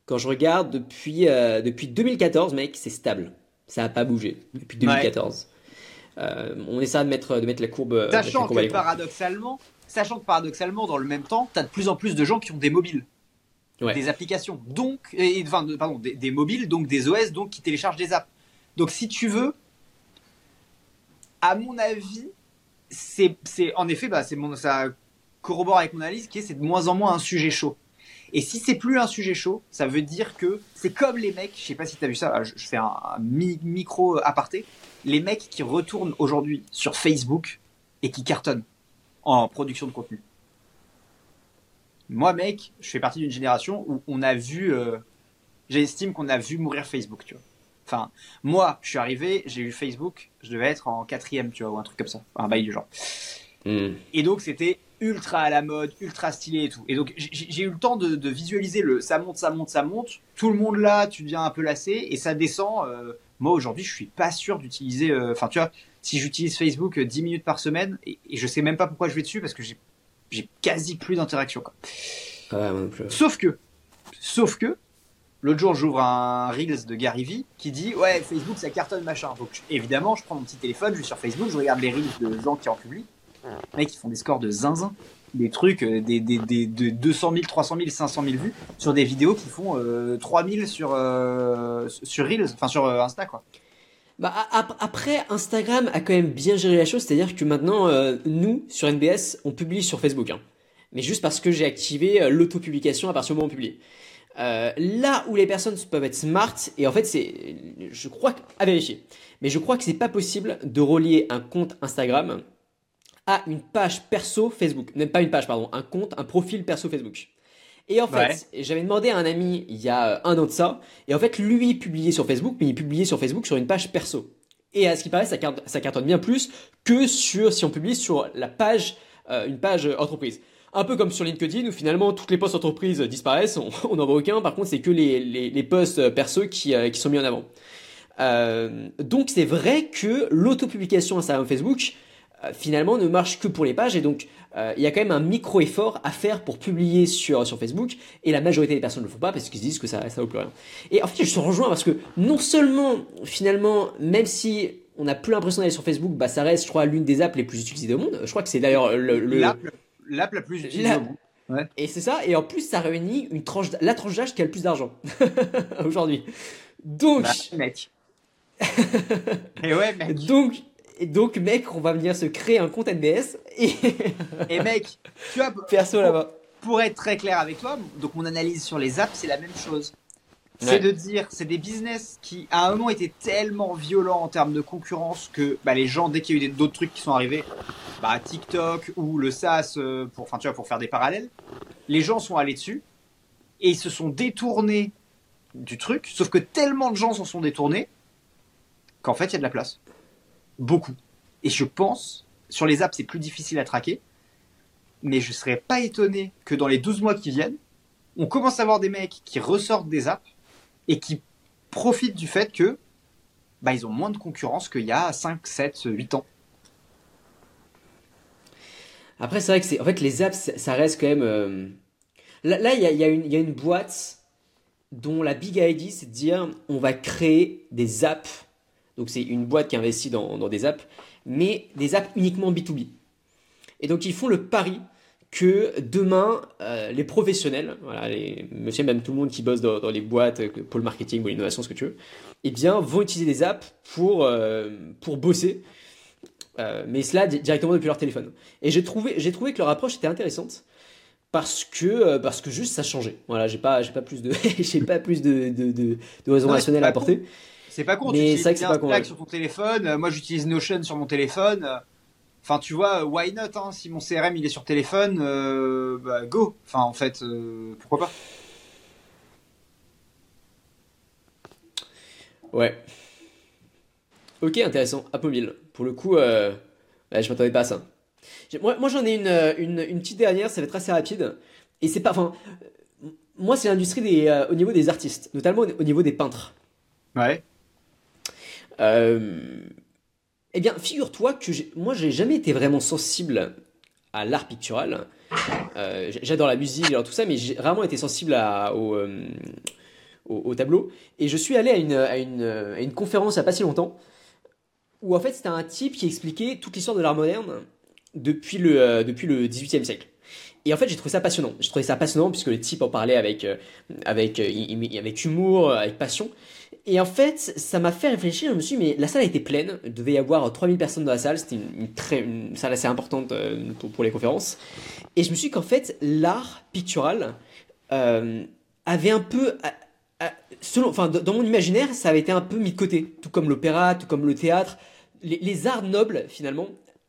quand je regarde, depuis, euh, depuis 2014, mec, c'est stable. Ça n'a pas bougé depuis 2014. Euh, on essaie de mettre, de mettre la courbe. Sachant que paradoxalement, sachant que paradoxalement, dans le même temps, tu as de plus en plus de gens qui ont des mobiles. Des applications, donc, et, enfin, pardon, des, mobiles, donc des OS, donc qui téléchargent des apps. Donc si tu veux, à mon avis, c'est en effet, bah, mon, ça corrobore avec mon analyse qui est c'est de moins en moins un sujet chaud. Et si c'est plus un sujet chaud, ça veut dire que c'est comme les mecs, je sais pas si tu as vu ça, je, fais un, micro aparté, les mecs qui retournent aujourd'hui sur Facebook et qui cartonnent en production de contenu. Moi, mec, je fais partie d'une génération où on a vu, euh, j'estime qu'on a vu mourir Facebook, tu vois. Enfin, moi, je suis arrivé, j'ai eu Facebook, je devais être en quatrième, tu vois, ou un truc comme ça, un bail du genre. Hmm. Et donc, c'était ultra à la mode, ultra stylé et tout. Et donc, j'ai eu le temps de, visualiser le ça monte, ça monte, ça monte. Tout le monde là, tu deviens un peu lassé et ça descend. Euh, moi, aujourd'hui, je suis pas sûr d'utiliser. Euh, enfin, tu vois, si j'utilise Facebook 10 minutes par semaine et, et, je sais même pas pourquoi je vais dessus parce que j'ai quasi plus d'interaction. Sauf que, sauf que, L'autre jour, j'ouvre un Reels de Gary Vee qui dit Ouais, Facebook ça cartonne machin. Donc évidemment, je prends mon petit téléphone, je vais sur Facebook, je regarde les Reels de gens qui en publient. Mecs, ils font des scores de zinzin. Des trucs, euh, des, des, des, de 200 000, 300 000, 500 000 vues sur des vidéos qui font euh, 3000 sur, euh, sur Reels, enfin sur euh, Insta quoi. Bah, après, Instagram a quand même bien géré la chose, c'est-à-dire que maintenant, nous, sur NBS, on publie sur Facebook. Hein. Mais juste parce que j'ai activé l'auto-publication à partir du moment où on publie. Euh, là où les personnes peuvent être smart, et en fait c'est, je crois, à vérifier, mais je crois que c'est pas possible de relier un compte Instagram à une page perso Facebook. Même pas une page, pardon, un compte, un profil perso Facebook. Et en fait, j'avais demandé à un ami il y a un an de ça, et en fait lui publiait sur Facebook, mais il publiait sur Facebook sur une page perso. Et à ce qui paraît, ça, ça cartonne bien plus que sur si on publie sur la page, euh, une page entreprise. Un peu comme sur LinkedIn où finalement toutes les postes entreprises disparaissent, on [laughs] n'en voit aucun, par contre c'est que les, les, les posts perso qui, euh, qui sont mis en avant. Euh, donc c'est vrai que l'autopublication Instagram Facebook euh, finalement ne marche que pour les pages et donc euh, il y a quand même un micro effort à faire pour publier sur, sur Facebook et la majorité des personnes ne le font pas parce qu'ils se disent que ça ça vaut plus rien. Et en fait je te rejoins parce que non seulement finalement même si on n'a plus l'impression d'aller sur Facebook, bah ça reste je crois l'une des apps les plus utilisées au monde. Je crois que c'est d'ailleurs le, le l'app la plus utilisée Ouais. Et c'est ça, et en plus ça réunit une tranche, la tranche d'âge qui a le plus d'argent [laughs] aujourd'hui. Donc, bah, mec. [laughs] et ouais, mec. Donc, et donc, mec, on va venir se créer un compte NBS et. [laughs] et mec, tu as perso là-bas. pour être très clair avec toi, donc mon analyse sur les apps, c'est la même chose. C'est de dire, c'est des business qui, à un moment, étaient tellement violents en termes de concurrence que bah, les gens, dès qu'il y a eu d'autres trucs qui sont arrivés, bah, TikTok ou le SaaS, euh, pour, enfin, tu vois, pour faire des parallèles, les gens sont allés dessus et ils se sont détournés du truc. Sauf que tellement de gens s'en sont détournés qu'en fait, il y a de la place. Beaucoup. Et je pense, sur les apps, c'est plus difficile à traquer. Mais je serais pas étonné que dans les 12 mois qui viennent, on commence à voir des mecs qui ressortent des apps et qui profitent du fait que bah, ils ont moins de concurrence qu'il y a 5, 7, 8 ans. Après, c'est vrai que c'est, en fait, les apps, ça reste quand même. Euh, là, il y a, y, a y a, une boîte dont la big idea, c'est de dire on va créer des apps. Donc, c'est une boîte qui investit dans, dans des apps, mais des apps uniquement B2B. Et donc, ils font le pari que demain, euh, les professionnels, voilà, les, monsieur, même tout le monde qui bosse dans, les boîtes, euh, pôle marketing ou l'innovation, ce que tu veux, eh bien, vont utiliser des apps pour, euh, pour bosser, mais cela directement depuis leur téléphone. Et j'ai trouvé, j'ai trouvé que leur approche était intéressante parce que, parce que juste ça changeait. Voilà, j'ai pas, j'ai pas plus de, [laughs] j'ai pas plus de, de, de, de raison rationnelle à apporter. C'est pas con, mais c'est pas con. sur ton téléphone, moi j'utilise Notion sur mon téléphone. Enfin, tu vois, why not hein, Si mon CRM il est sur téléphone, euh, bah, go. Enfin, en fait, euh, pourquoi pas Ouais. Ok, intéressant. Apomil. Pour le coup, euh, je m'attendais pas à ça. Moi, moi j'en ai une, une, une, petite dernière, ça va être assez rapide. Et c'est pas. Enfin, moi, c'est l'industrie des, au niveau des artistes, notamment au niveau des peintres. Ouais. Euh, eh bien, figure-toi que moi, j'ai jamais été vraiment sensible à l'art pictural. Euh, j'adore la musique, tout ça, mais j'ai vraiment été sensible euh, au, tableau. Et je suis allé à une, une, conférence il n'y a pas si longtemps, où en fait c'était un type qui expliquait toute l'histoire de l'art moderne depuis le, depuis le 18e siècle. Et en fait, j'ai trouvé ça passionnant. J'ai trouvé ça passionnant puisque le type en parlait avec, avec, avec humour, avec passion. Et en fait, ça m'a fait réfléchir. Je me suis dit, mais la salle était pleine. Il devait y avoir 3000 personnes dans la salle. C'était une, salle assez importante euh, pour, les conférences. Et je me suis dit qu'en fait, l'art pictural euh, avait un peu. selon, enfin, dans mon imaginaire, ça avait été un peu mis de côté. Tout comme l'opéra, tout comme le théâtre. Les, arts nobles, finalement,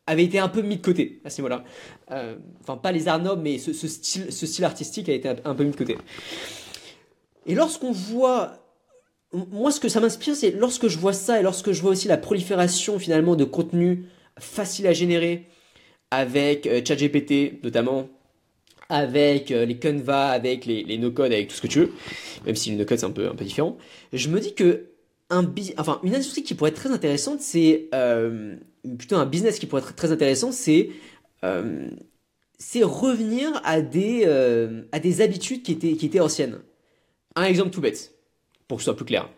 avaient été un peu mis de côté à ce niveau-là. Euh, enfin, pas les arts nobles, mais ce, style, artistique a été un peu mis de côté. Et lorsqu'on voit moi, ce que ça m'inspire, c'est lorsque je vois ça et lorsque je vois aussi la prolifération finalement de contenu facile à générer avec euh, ChatGPT notamment, avec euh, les Canva, avec les, no-code, avec tout ce que tu veux, même si le no-code c'est un peu différent, je me dis que un enfin, une industrie qui pourrait être très intéressante, c'est euh, plutôt un business qui pourrait être très intéressant, c'est c'est revenir à des, à des habitudes qui étaient, qui étaient anciennes. Un exemple tout bête pour que ce soit plus clair.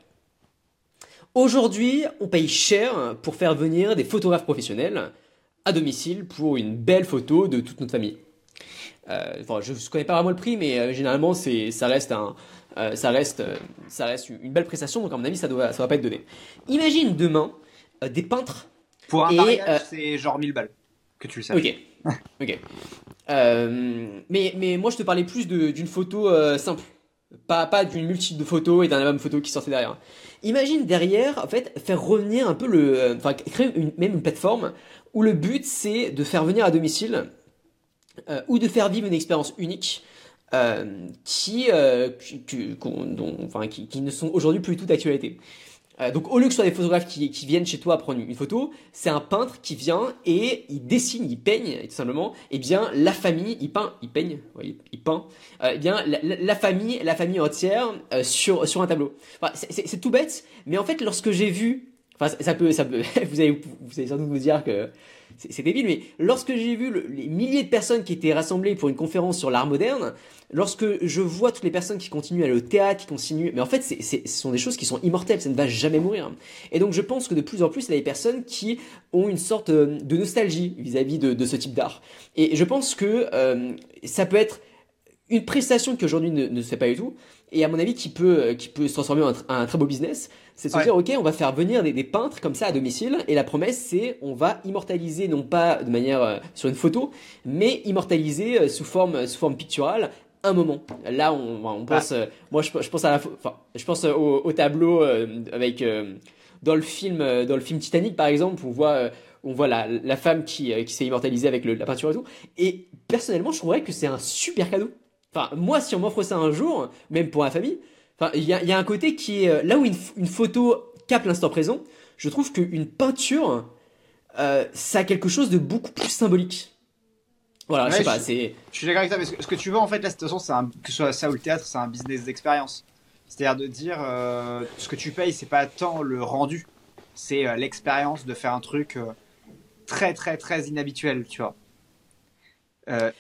Aujourd'hui, on paye cher pour faire venir des photographes professionnels à domicile pour une belle photo de toute notre famille. Euh, enfin, je ne connais pas vraiment le prix, mais euh, généralement, c'est, ça, reste un, euh, ça, reste, ça reste une belle prestation, donc à mon avis, ça ne doit, ça pas être donné. Imagine demain des peintres. Pour un mariage, c'est genre 1000 balles, que tu le sais. Ok. [laughs] ok. mais, mais moi, je te parlais plus d'une photo simple. Pas, pas d'une multitude de photos et d'un album photo qui sortait derrière. Imagine derrière, en fait, faire revenir un peu le. Euh, enfin, créer une, même une plateforme où le but c'est de faire venir à domicile euh, ou de faire vivre une expérience unique euh, qui, qui, dont, enfin, qui, qui, ne sont aujourd'hui plus du tout d'actualité. Euh, donc au lieu que ce soit des photographes qui, viennent chez toi prendre une photo, c'est un peintre qui vient et il dessine, il peigne tout simplement. Et eh bien la famille, il peint, il peigne, il, peint. Euh, eh bien la, famille, la famille entière euh, sur sur un tableau. c'est tout bête, mais en fait lorsque j'ai vu, enfin ça peut, ça peut, [laughs] vous allez vous allez sans doute vous dire que c'est débile, mais lorsque j'ai vu les milliers de personnes qui étaient rassemblées pour une conférence sur l'art moderne, lorsque je vois toutes les personnes qui continuent à aller au théâtre, qui continuent, mais en fait, ce sont des choses qui sont immortelles, ça ne va jamais mourir. Et donc, je pense que de plus en plus, il y a des personnes qui ont une sorte euh, de nostalgie vis-à-vis de, ce type d'art. Et je pense que euh, ça peut être une prestation qui aujourd'hui ne, ne, se fait pas du tout. Et à mon avis qui peut, qui peut se transformer en un, très beau business, c'est de se dire, ok, on va faire venir des, peintres comme ça à domicile, et la promesse c'est on va immortaliser, non pas de manière euh, sur une photo, mais immortaliser euh, sous forme, sous forme picturale un moment. Là, on, on pense, euh, moi je, je, pense à la, enfin, je pense au, au tableau avec dans le film, dans le film Titanic par exemple, on voit on voit la, la femme qui, qui s'est immortalisée avec le, la peinture et tout. Et personnellement, je trouverais que c'est un super cadeau. Enfin, moi, si on m'offre ça un jour, même pour la famille, enfin, il y a, y a, un côté qui est euh, là où une, une photo capte l'instant présent. Je trouve qu'une peinture, euh, ça a quelque chose de beaucoup plus symbolique. Voilà, je sais pas, c'est. Je suis d'accord avec toi, mais ce que tu veux en fait, là, de toute façon, un, que ce soit ça ou le théâtre, c'est un business d'expérience. C'est-à-dire de dire, euh, ce que tu payes, c'est pas tant le rendu, c'est euh, l'expérience de faire un truc très, très, très inhabituel, tu vois.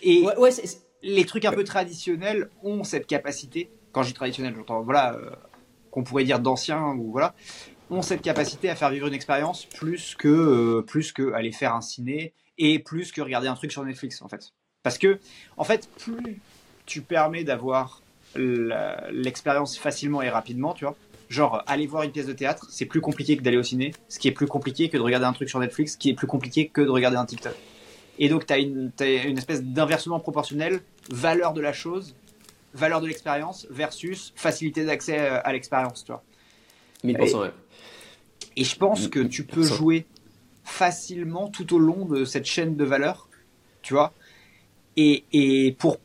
et ouais, ouais c'est les trucs un peu traditionnels ont cette capacité. Quand je dis traditionnel, j'entends voilà euh, qu'on pourrait dire d'anciens ou voilà, ont cette capacité à faire vivre une expérience plus que euh, plus que aller faire un ciné et plus que regarder un truc sur Netflix en fait. Parce que en fait, plus tu permets d'avoir l'expérience facilement et rapidement, tu vois. Genre, aller voir une pièce de théâtre, c'est plus compliqué que d'aller au ciné, ce qui est plus compliqué que de regarder un truc sur Netflix, ce qui est plus compliqué que de regarder un TikTok. Et donc, tu as une, une espèce d'inversement proportionnel, valeur de la chose, valeur de l'expérience versus facilité d'accès euh, à l'expérience, tu vois. 1000%, et, ouais. Et je pense que tu peux jouer facilement tout au long de cette chaîne de valeur, tu vois. Et, et pour.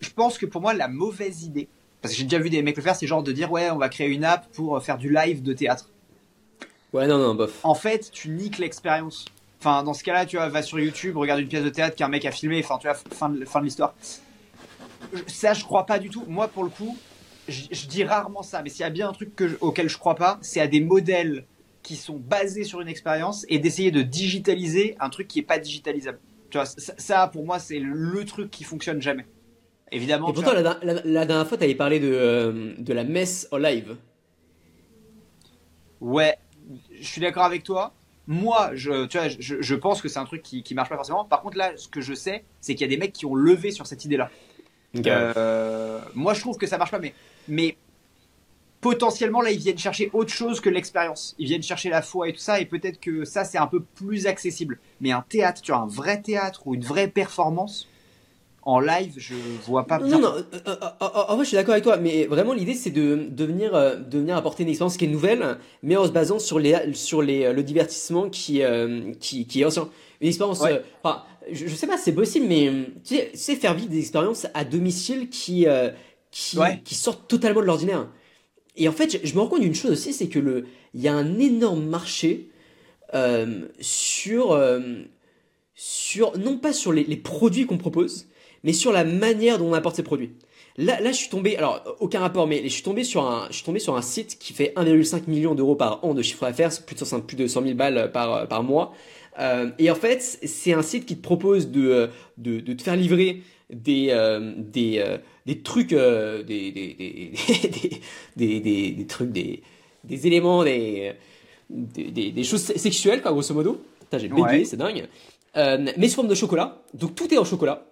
Je pense que pour moi, la mauvaise idée, parce que j'ai déjà vu des mecs le faire, c'est genre de dire, ouais, on va créer une app pour faire du live de théâtre. Ouais, non, non, bof. En fait, tu niques l'expérience. Enfin, dans ce cas-là, tu vois, va sur YouTube, regarde une pièce de théâtre qu'un mec a filmé, enfin, tu vois, fin de, fin de l'histoire. Ça, je crois pas du tout. Moi, pour le coup, je, dis rarement ça, mais s'il y a bien un truc que auquel je crois pas, c'est à des modèles qui sont basés sur une expérience et d'essayer de digitaliser un truc qui est pas digitalisable. Tu vois, ça, pour moi, c'est le truc qui fonctionne jamais. Évidemment. Et pourtant, la, dernière fois, tu avais parlé de, euh, de la messe en live. Ouais, je suis d'accord avec toi. Moi, je, tu vois, je, je pense que c'est un truc qui, qui marche pas forcément. Par contre, là, ce que je sais, c'est qu'il y a des mecs qui ont levé sur cette idée-là. Euh, moi, je trouve que ça marche pas, mais, mais potentiellement, là, ils viennent chercher autre chose que l'expérience. Ils viennent chercher la foi et tout ça, et peut-être que ça, c'est un peu plus accessible. Mais un théâtre, tu vois, un vrai théâtre ou une vraie performance, en live, je vois pas. Non, non, euh, euh, euh, en vrai, je suis d'accord avec toi, mais vraiment, l'idée, c'est de, de, venir, de venir apporter une expérience qui est nouvelle, mais en se basant sur, les, sur les, le divertissement qui, qui, qui est ancien. Une expérience. enfin, je, sais pas, c'est possible, mais tu sais, c'est faire vivre des expériences à domicile qui, qui, qui sortent totalement de l'ordinaire. Et en fait, je, me rends compte d'une chose aussi, c'est que le, il y a un énorme marché sur, sur, non pas sur les, les produits qu'on propose, mais sur la manière dont on apporte ces produits. Là, là, je suis tombé, alors aucun rapport, mais je suis tombé sur un, je suis tombé sur un site qui fait 1,5 million d'euros par an de chiffre d'affaires, plus de 100, plus de 100 000 balles par, par mois. Euh, et en fait, c'est un site qui te propose de, de, de te faire livrer des, euh, des, euh, des trucs, des, [laughs] des, des, des, des, trucs, des, des éléments, des, des, choses sexuelles, quoi, grosso modo. J'ai bégayé, c'est dingue. mais sous forme de chocolat. Donc tout est en chocolat.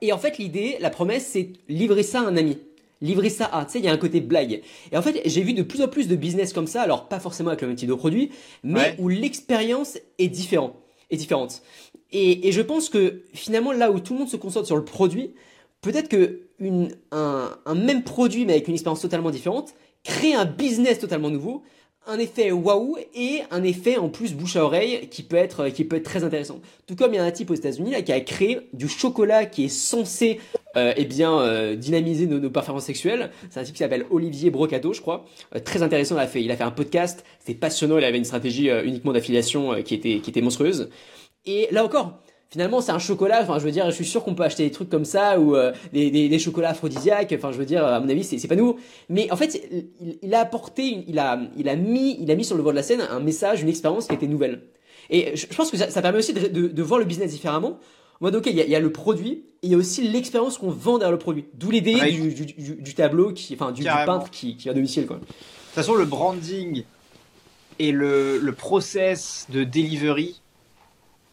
Et en fait, l'idée, la promesse, c'est livrer ça à un ami. Livrer ça à, tu sais, il y a un côté blague. Et en fait, j'ai vu de plus en plus de business comme ça, alors pas forcément avec le même type de produit, mais où l'expérience est différente. Est différente. Et, et, je pense que finalement, là où tout le monde se concentre sur le produit, peut-être que une, un, un même produit, mais avec une expérience totalement différente, crée un business totalement nouveau, un effet waouh et un effet en plus bouche à oreille qui peut être qui peut être très intéressant. Tout comme il y a un type aux États-Unis qui a créé du chocolat qui est censé euh, eh bien euh, dynamiser nos, performances sexuelles. C'est un type qui s'appelle Olivier Brocato, je crois. Euh, très intéressant. Il a fait il a fait un podcast. C'était passionnant. Il avait une stratégie uniquement d'affiliation qui était qui était monstrueuse. Et là encore, finalement c'est un chocolat enfin je veux dire je suis sûr qu'on peut acheter des trucs comme ça ou euh, des, des, des, chocolats aphrodisiaques enfin je veux dire à mon avis c'est, c'est pas nouveau. Mais en fait il, il, a apporté il a il a mis il a mis sur le bord de la scène un message une expérience qui était nouvelle. Et je, pense que ça, ça permet aussi de, de, de, voir le business différemment. En mode ok il y a, il y a le produit et il y a aussi l'expérience qu'on vend derrière le produit. D'où l'idée du, du, du, du, tableau qui enfin du, peintre qui, qui à domicile quoi. De toute façon le branding et le, le process de delivery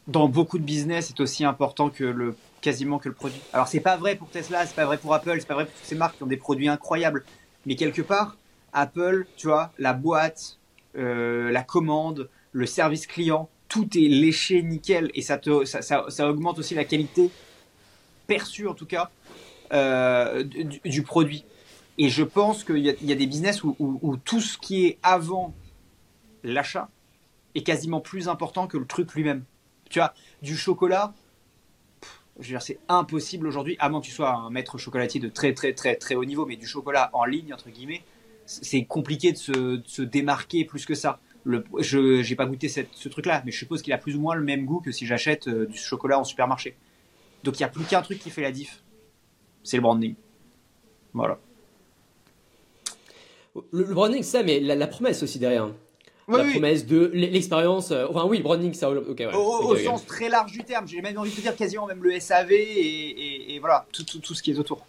dans beaucoup de business est aussi important que le quasiment que le produit. Alors c'est pas vrai pour Tesla, c'est pas vrai pour Apple, c'est pas vrai pour toutes ces marques qui ont des produits incroyables. Mais quelque part, Apple, tu vois, la boîte, euh, la commande, le service client, tout est léché nickel et ça, te, ça, ça, augmente aussi la qualité perçue en tout cas euh, du, du, produit. Et je pense qu'il y, a des business où, tout ce qui est avant l'achat est quasiment plus important que le truc lui-même. Tu vois, du chocolat, c'est impossible aujourd'hui, à moins que tu sois un maître chocolatier de très très très très haut niveau, mais du chocolat en ligne, entre guillemets, c'est compliqué de se, se, démarquer plus que ça. Je n'ai pas goûté ce truc-là, mais je suppose qu'il a plus ou moins le même goût que si j'achète euh, du chocolat en supermarché. Donc il n'y a plus qu'un truc qui fait la diff, c'est le branding. Voilà. Le, le branding, ça, mais la, promesse aussi derrière. Oui, la oui. promesse de l'expérience. Euh, enfin, oui, le branding, ça. Ok, ouais. Au, sens très large du terme. J'ai même envie de te dire quasiment même le SAV et, et, et voilà, tout, tout, tout, ce qui est autour.